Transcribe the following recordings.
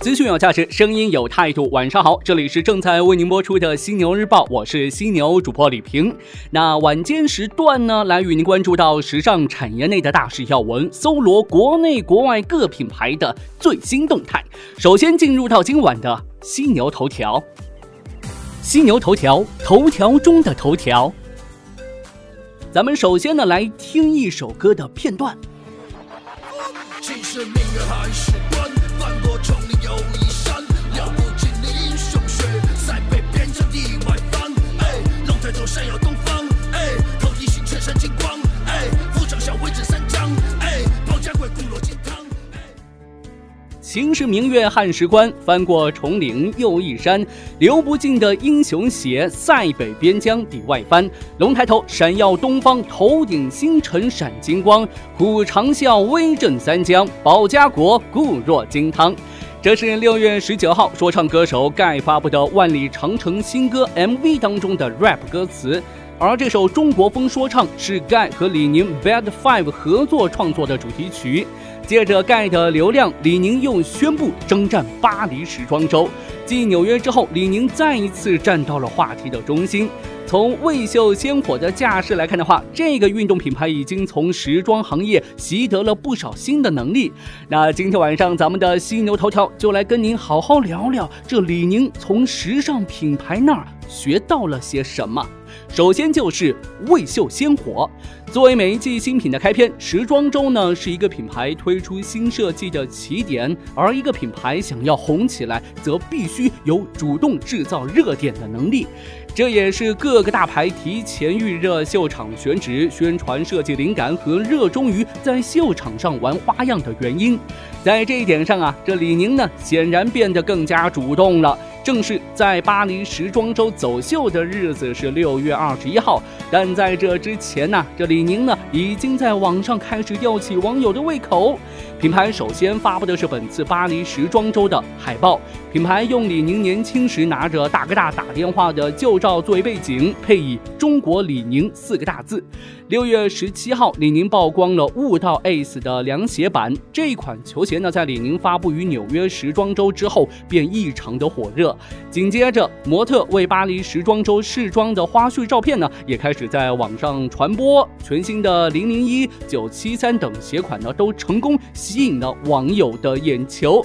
资讯有价值，声音有态度。晚上好，这里是正在为您播出的犀牛日报，我是犀牛主播李平。那晚间时段呢，来与您关注到时尚产业内的大事要闻，搜罗国内国外各品牌的最新动态。首先进入到今晚的犀牛头条。犀牛头条，头条中的头条。咱们首先呢，来听一首歌的片段。这是命运还是秦时明月汉时关，翻过重岭又一山。流不尽的英雄血，塞北边疆抵外藩。龙抬头，闪耀东方，头顶星辰闪金光。虎长啸，威震三江，保家国，固若金汤。这是六月十九号，说唱歌手盖发布的《万里长城》新歌 MV 当中的 rap 歌词。而这首中国风说唱是盖和李宁 Bad Five 合作创作的主题曲。借着盖的流量，李宁又宣布征战巴黎时装周。继纽约之后，李宁再一次站到了话题的中心。从未秀鲜火的架势来看的话，这个运动品牌已经从时装行业习得了不少新的能力。那今天晚上咱们的犀牛头条就来跟您好好聊聊，这李宁从时尚品牌那儿学到了些什么。首先就是未秀鲜活，作为每一季新品的开篇，时装周呢是一个品牌推出新设计的起点，而一个品牌想要红起来，则必须有主动制造热点的能力。这也是各个大牌提前预热秀场选址、宣传设计灵感和热衷于在秀场上玩花样的原因。在这一点上啊，这李宁呢显然变得更加主动了。正是在巴黎时装周走秀的日子是六月二十一号，但在这之前呢，这李宁呢已经在网上开始吊起网友的胃口。品牌首先发布的是本次巴黎时装周的海报，品牌用李宁年轻时拿着大哥大打电话的旧照作为背景，配以“中国李宁”四个大字。六月十七号，李宁曝光了悟道 Ace 的凉鞋版，这款球鞋呢，在李宁发布于纽约时装周之后便异常的火热。紧接着，模特为巴黎时装周试装的花絮照片呢，也开始在网上传播。全新的零零一、九七三等鞋款呢，都成功吸引了网友的眼球。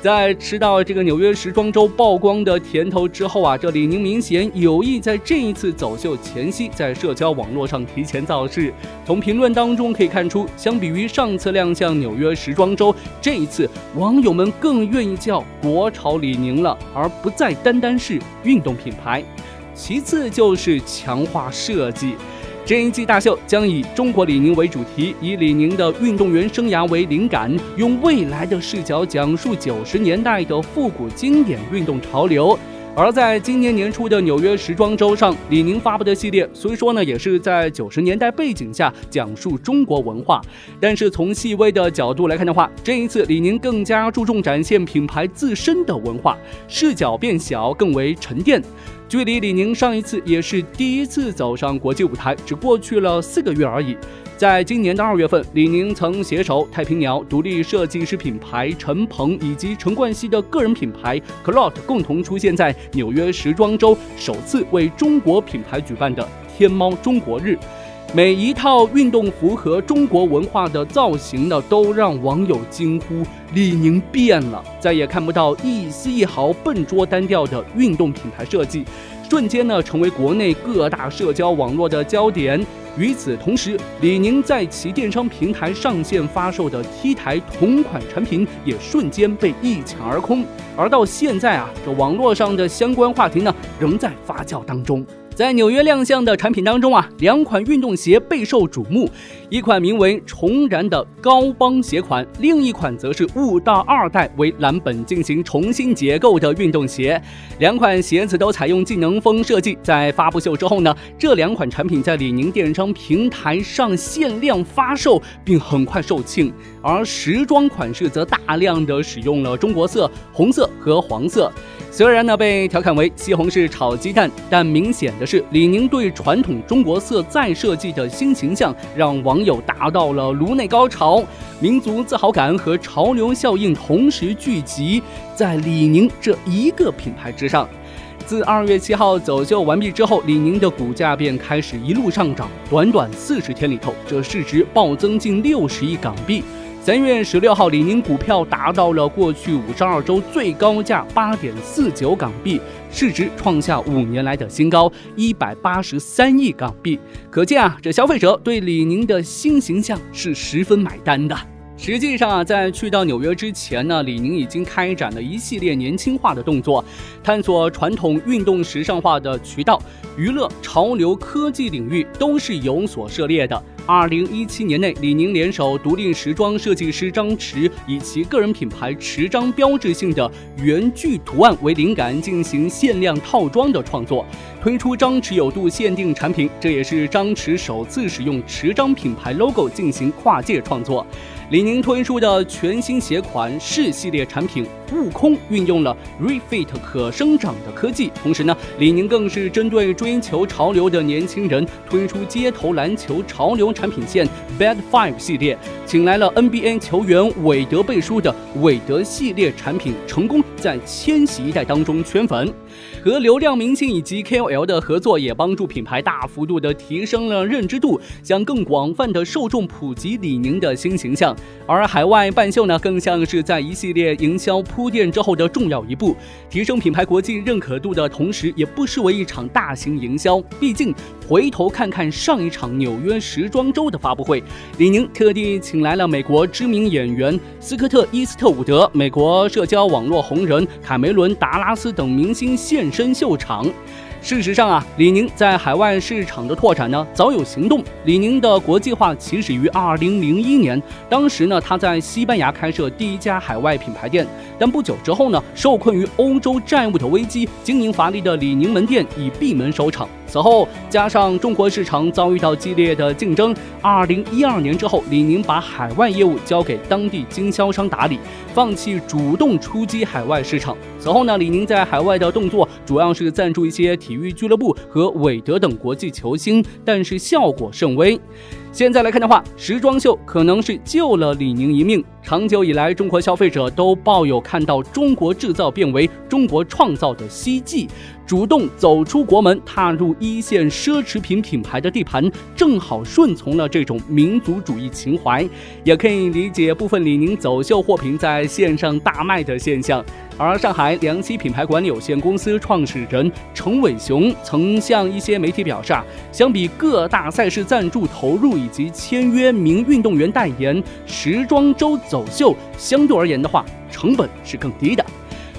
在吃到这个纽约时装周曝光的甜头之后啊，这李宁明显有意在这一次走秀前夕，在社交网络上提前造势。从评论当中可以看出，相比于上次亮相纽约时装周，这一次网友们更愿意叫国潮李宁了，而不再单单是运动品牌。其次就是强化设计。这一季大秀将以中国李宁为主题，以李宁的运动员生涯为灵感，用未来的视角讲述九十年代的复古经典运动潮流。而在今年年初的纽约时装周上，李宁发布的系列虽说呢也是在九十年代背景下讲述中国文化，但是从细微的角度来看的话，这一次李宁更加注重展现品牌自身的文化，视角变小，更为沉淀。距离李宁上一次也是第一次走上国际舞台，只过去了四个月而已。在今年的二月份，李宁曾携手太平鸟独立设计师品牌陈鹏以及陈冠希的个人品牌 Clot 共同出现在纽约时装周，首次为中国品牌举办的天猫中国日。每一套运动服和中国文化的造型呢，都让网友惊呼：“李宁变了，再也看不到一丝一毫笨拙单调的运动品牌设计。”瞬间呢，成为国内各大社交网络的焦点。与此同时，李宁在其电商平台上线发售的 T 台同款产品也瞬间被一抢而空。而到现在啊，这网络上的相关话题呢，仍在发酵当中。在纽约亮相的产品当中啊，两款运动鞋备受瞩目，一款名为“重燃”的高帮鞋款，另一款则是悟道二代为蓝本进行重新结构的运动鞋。两款鞋子都采用技能风设计。在发布秀之后呢，这两款产品在李宁电商平台上限量发售，并很快售罄。而时装款式则大量的使用了中国色、红色和黄色。虽然呢被调侃为西红柿炒鸡蛋，但明显的是，李宁对传统中国色再设计的新形象，让网友达到了颅内高潮，民族自豪感和潮流效应同时聚集在李宁这一个品牌之上。自二月七号走秀完毕之后，李宁的股价便开始一路上涨，短短四十天里头，这市值暴增近六十亿港币。三月十六号，李宁股票达到了过去五十二周最高价八点四九港币，市值创下五年来的新高一百八十三亿港币。可见啊，这消费者对李宁的新形象是十分买单的。实际上啊，在去到纽约之前呢，李宁已经开展了一系列年轻化的动作，探索传统运动时尚化的渠道，娱乐、潮流、科技领域都是有所涉猎的。二零一七年内，李宁联手独立时装设计师张弛，以其个人品牌持章标志性的圆锯图案为灵感，进行限量套装的创作，推出张弛有度限定产品。这也是张弛首次使用持章品牌 logo 进行跨界创作。李宁推出的全新鞋款是系列产品悟空，运用了 Refit 可生长的科技。同时呢，李宁更是针对追求潮流的年轻人，推出街头篮球潮流产品线 Bad Five 系列，请来了 NBA 球员韦德背书的韦德系列产品，成功在千禧一代当中圈粉。和流量明星以及 KOL 的合作，也帮助品牌大幅度的提升了认知度，向更广泛的受众普及李宁的新形象。而海外办秀呢，更像是在一系列营销铺垫之后的重要一步，提升品牌国际认可度的同时，也不失为一场大型营销。毕竟，回头看看上一场纽约时装周的发布会，李宁特地请来了美国知名演员斯科特·伊斯特伍德、美国社交网络红人卡梅伦·达拉斯等明星现身秀场。事实上啊，李宁在海外市场的拓展呢，早有行动。李宁的国际化起始于二零零一年，当时呢，他在西班牙开设第一家海外品牌店，但不久之后呢，受困于欧洲债务的危机，经营乏力的李宁门店以闭门收场。此后，加上中国市场遭遇到激烈的竞争，二零一二年之后，李宁把海外业务交给当地经销商打理，放弃主动出击海外市场。此后呢，李宁在海外的动作主要是赞助一些体育俱乐部和韦德等国际球星，但是效果甚微。现在来看的话，时装秀可能是救了李宁一命。长久以来，中国消费者都抱有看到中国制造变为中国创造的希冀，主动走出国门，踏入一线奢侈品品牌的地盘，正好顺从了这种民族主义情怀，也可以理解部分李宁走秀货品在线上大卖的现象。而上海良熙品牌管理有限公司创始人程伟雄曾向一些媒体表示，啊，相比各大赛事赞助投入以及签约名运动员代言，时装周走秀相对而言的话，成本是更低的。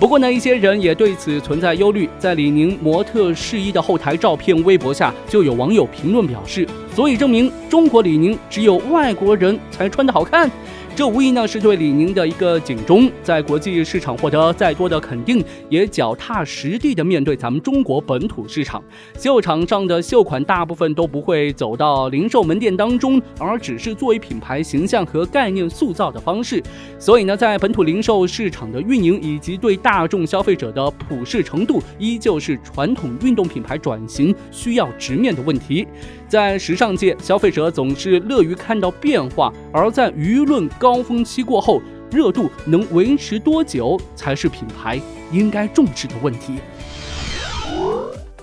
不过呢，一些人也对此存在忧虑，在李宁模特试衣的后台照片微博下，就有网友评论表示，所以证明中国李宁只有外国人才穿得好看。这无疑呢是对李宁的一个警钟，在国际市场获得再多的肯定，也脚踏实地的面对咱们中国本土市场。秀场上的秀款大部分都不会走到零售门店当中，而只是作为品牌形象和概念塑造的方式。所以呢，在本土零售市场的运营以及对大众消费者的普适程度，依旧是传统运动品牌转型需要直面的问题。在时尚界，消费者总是乐于看到变化，而在舆论。高峰期过后，热度能维持多久，才是品牌应该重视的问题。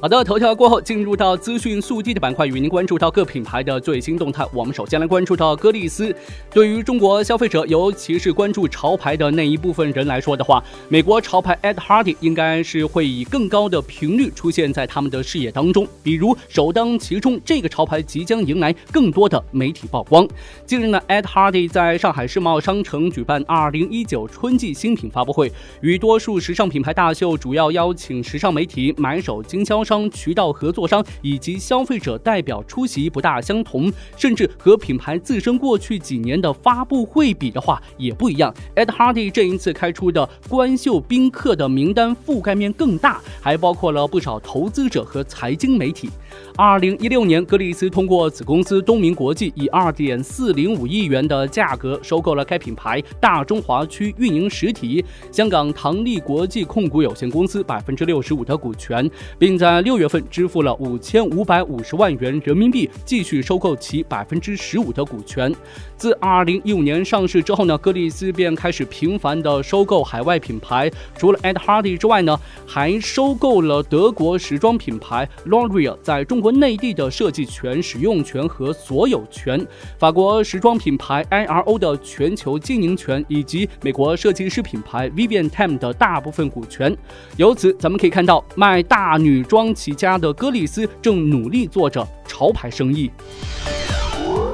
好的，头条过后，进入到资讯速递的板块，与您关注到各品牌的最新动态。我们首先来关注到歌丽丝。对于中国消费者，尤其是关注潮牌的那一部分人来说的话，美国潮牌 Ed Hardy 应该是会以更高的频率出现在他们的视野当中。比如首当其冲，这个潮牌即将迎来更多的媒体曝光。近日呢，Ed Hardy 在上海世贸商城举办2019春季新品发布会，与多数时尚品牌大秀，主要邀请时尚媒体、买手、经销。商、渠道合作商以及消费者代表出席不大相同，甚至和品牌自身过去几年的发布会比的话也不一样。Ed Hardy 这一次开出的官秀宾客的名单覆盖面更大，还包括了不少投资者和财经媒体。二零一六年，格里斯通过子公司东明国际以二点四零五亿元的价格收购了该品牌大中华区运营实体香港唐利国际控股有限公司百分之六十五的股权，并在六月份支付了五千五百五十万元人民币，继续收购其百分之十五的股权。自二零一五年上市之后呢，格里斯便开始频繁的收购海外品牌，除了 Ed Hardy 之外呢，还收购了德国时装品牌 l o r i a 在中国。内地的设计权、使用权和所有权，法国时装品牌 IRO 的全球经营权，以及美国设计师品牌 Vivienne Tam 的大部分股权。由此，咱们可以看到，卖大女装起家的歌丽丝正努力做着潮牌生意。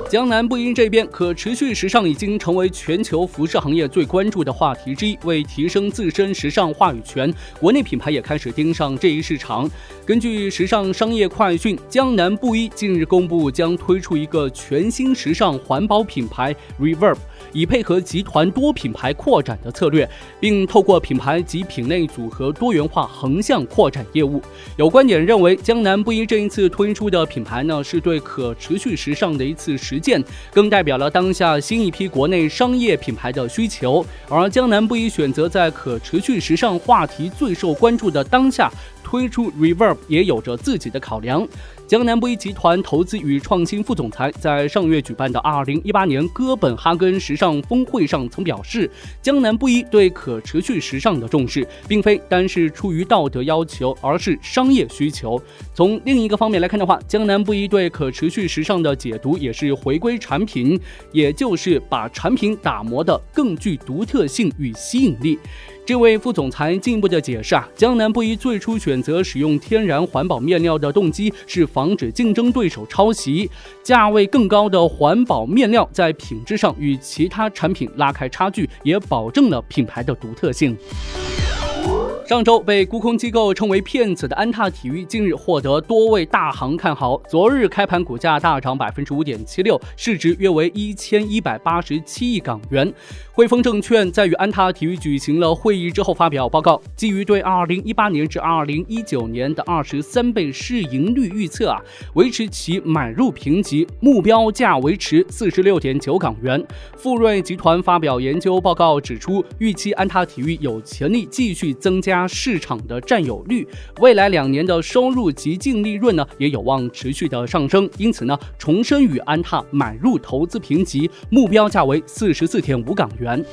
江南布衣这边，可持续时尚已经成为全球服饰行业最关注的话题之一。为提升自身时尚话语权，国内品牌也开始盯上这一市场。根据时尚商业快讯，江南布衣近日公布将推出一个全新时尚环保品牌 Reverb。以配合集团多品牌扩展的策略，并透过品牌及品类组合多元化横向扩展业务。有观点认为，江南布衣这一次推出的品牌呢，是对可持续时尚的一次实践，更代表了当下新一批国内商业品牌的需求。而江南布衣选择在可持续时尚话题最受关注的当下。推出 Reverb 也有着自己的考量。江南布衣集团投资与创新副总裁在上月举办的2018年哥本哈根时尚峰会上曾表示，江南布衣对可持续时尚的重视，并非单是出于道德要求，而是商业需求。从另一个方面来看的话，江南布衣对可持续时尚的解读也是回归产品，也就是把产品打磨得更具独特性与吸引力。这位副总裁进一步的解释啊，江南布衣最初选择使用天然环保面料的动机是防止竞争对手抄袭，价位更高的环保面料在品质上与其他产品拉开差距，也保证了品牌的独特性。上周被沽空机构称为骗子的安踏体育，近日获得多位大行看好。昨日开盘股价大涨百分之五点七六，市值约为一千一百八十七亿港元。汇丰证券在与安踏体育举行了会议之后发表报告，基于对二零一八年至二零一九年的二十三倍市盈率预测啊，维持其买入评级，目标价维持四十六点九港元。富瑞集团发表研究报告指出，预期安踏体育有潜力继续增加。加市场的占有率，未来两年的收入及净利润呢，也有望持续的上升。因此呢，重申与安踏买入投资评级，目标价为四十四点五港元。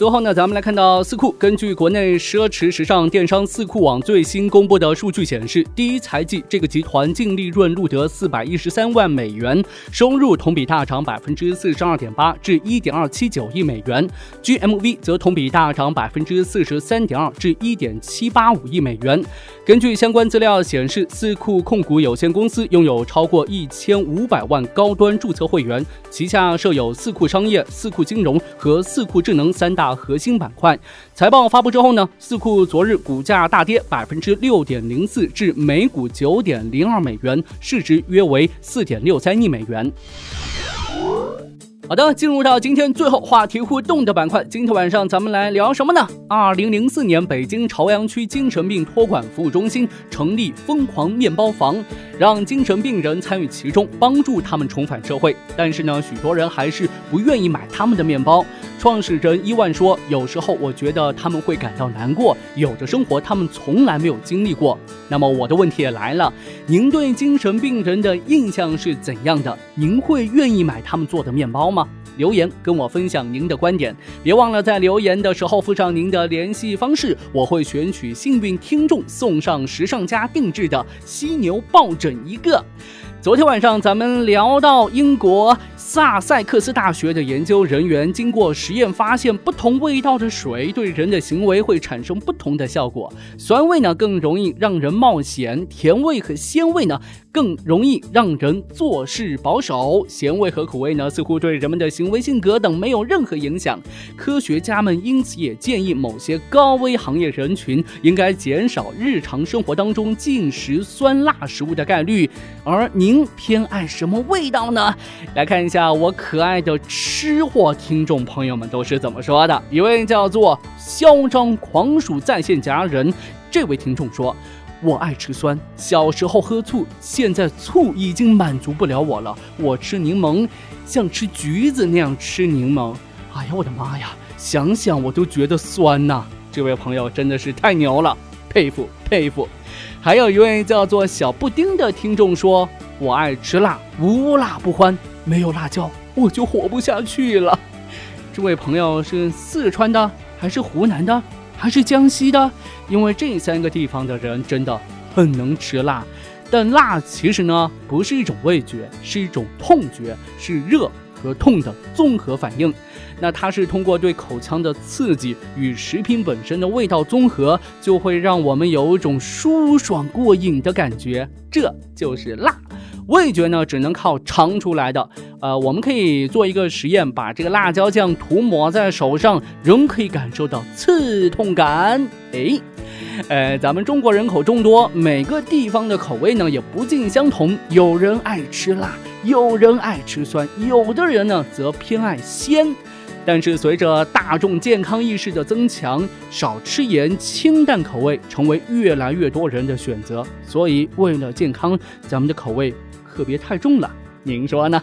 最后呢，咱们来看到四库。根据国内奢侈时尚电商四库网最新公布的数据显示，第一财季这个集团净利润录得四百一十三万美元，收入同比大涨百分之四十二点八至一点二七九亿美元，GMV 则同比大涨百分之四十三点二至一点七八五亿美元。根据相关资料显示，四库控股有限公司拥有超过一千五百万高端注册会员，旗下设有四库商业、四库金融和四库智能三大。核心板块财报发布之后呢，四库昨日股价大跌百分之六点零四，至每股九点零二美元，市值约为四点六三亿美元。好的，进入到今天最后话题互动的板块。今天晚上咱们来聊什么呢？二零零四年，北京朝阳区精神病托管服务中心成立“疯狂面包房”，让精神病人参与其中，帮助他们重返社会。但是呢，许多人还是不愿意买他们的面包。创始人伊万说：“有时候我觉得他们会感到难过，有着生活他们从来没有经历过。”那么我的问题也来了：您对精神病人的印象是怎样的？您会愿意买他们做的面包吗？留言跟我分享您的观点，别忘了在留言的时候附上您的联系方式，我会选取幸运听众送上时尚家定制的犀牛抱枕一个。昨天晚上咱们聊到英国萨塞克斯大学的研究人员经过实验发现，不同味道的水对人的行为会产生不同的效果。酸味呢更容易让人冒险，甜味和鲜味呢更容易让人做事保守。咸味和苦味呢似乎对人们的行为、性格等没有任何影响。科学家们因此也建议某些高危行业人群应该减少日常生活当中进食酸辣食物的概率。而你。您偏爱什么味道呢？来看一下我可爱的吃货听众朋友们都是怎么说的。一位叫做嚣张狂鼠在线夹人，这位听众说：“我爱吃酸，小时候喝醋，现在醋已经满足不了我了。我吃柠檬，像吃橘子那样吃柠檬。哎呀，我的妈呀，想想我都觉得酸呐！这位朋友真的是太牛了，佩服佩服。还有一位叫做小布丁的听众说。”我爱吃辣，无辣不欢。没有辣椒，我就活不下去了。这位朋友是四川的，还是湖南的，还是江西的？因为这三个地方的人真的很能吃辣。但辣其实呢，不是一种味觉，是一种痛觉，是热和痛的综合反应。那它是通过对口腔的刺激与食品本身的味道综合，就会让我们有一种舒爽过瘾的感觉。这就是辣。味觉呢，只能靠尝出来的。呃，我们可以做一个实验，把这个辣椒酱涂抹在手上，仍可以感受到刺痛感。哎，呃，咱们中国人口众多，每个地方的口味呢也不尽相同。有人爱吃辣，有人爱吃酸，有的人呢则偏爱鲜。但是随着大众健康意识的增强，少吃盐、清淡口味成为越来越多人的选择。所以，为了健康，咱们的口味。可别太重了，您说呢？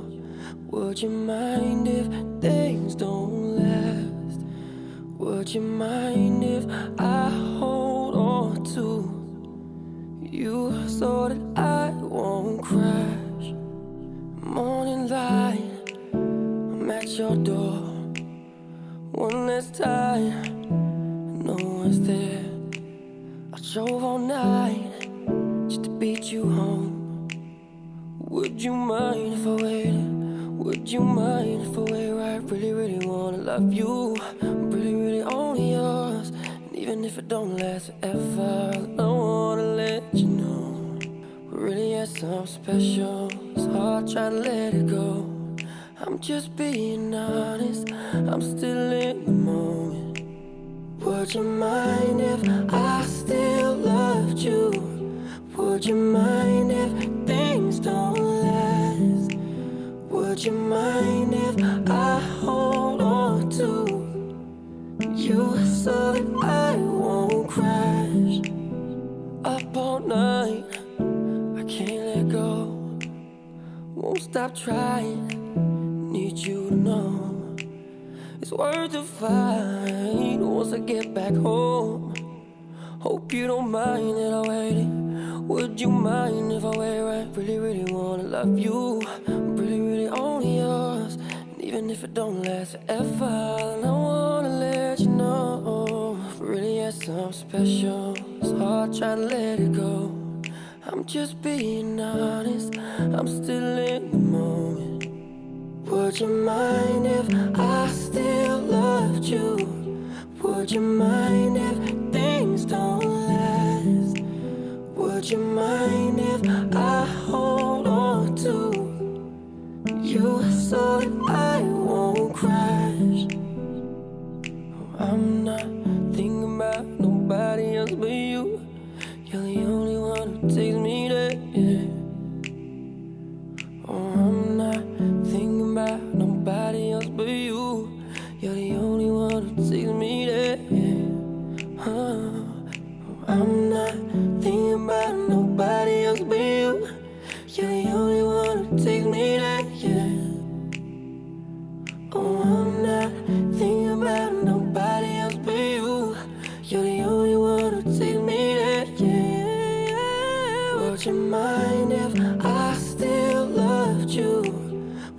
Would you mind if things don't last? Would you mind if I hold on to you so that I won't crash? Morning light, I'm at your door. One last time, no one's there. I drove all night just to beat you home. Would you mind if I? Would you mind if I wait? I really, really wanna love you. I'm really, really only yours. And even if it don't last forever, I wanna let you know. We really had something special. It's hard trying to let it go. I'm just being honest. I'm still in the moment. Would you mind if I still loved you? Would you mind if things don't? Would you mind if I hold on to you so that I won't crash? Up all night, I can't let go. Won't stop trying, need you to know. It's worth the fight once I get back home. Hope you don't mind that I waited. Would you mind if I wait right? Really, really wanna love you. Even if it don't last forever, then I wanna let you know. Really had something special. It's hard trying to let it go. I'm just being honest. I'm still in the moment. Would you mind if I still loved you? Would you mind if things don't last? Would you mind if I hold on to you so that Would you mind if I still loved you?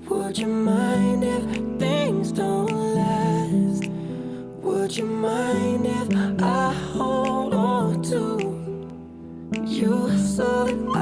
Would you mind if things don't last? Would you mind if I hold on to you so that I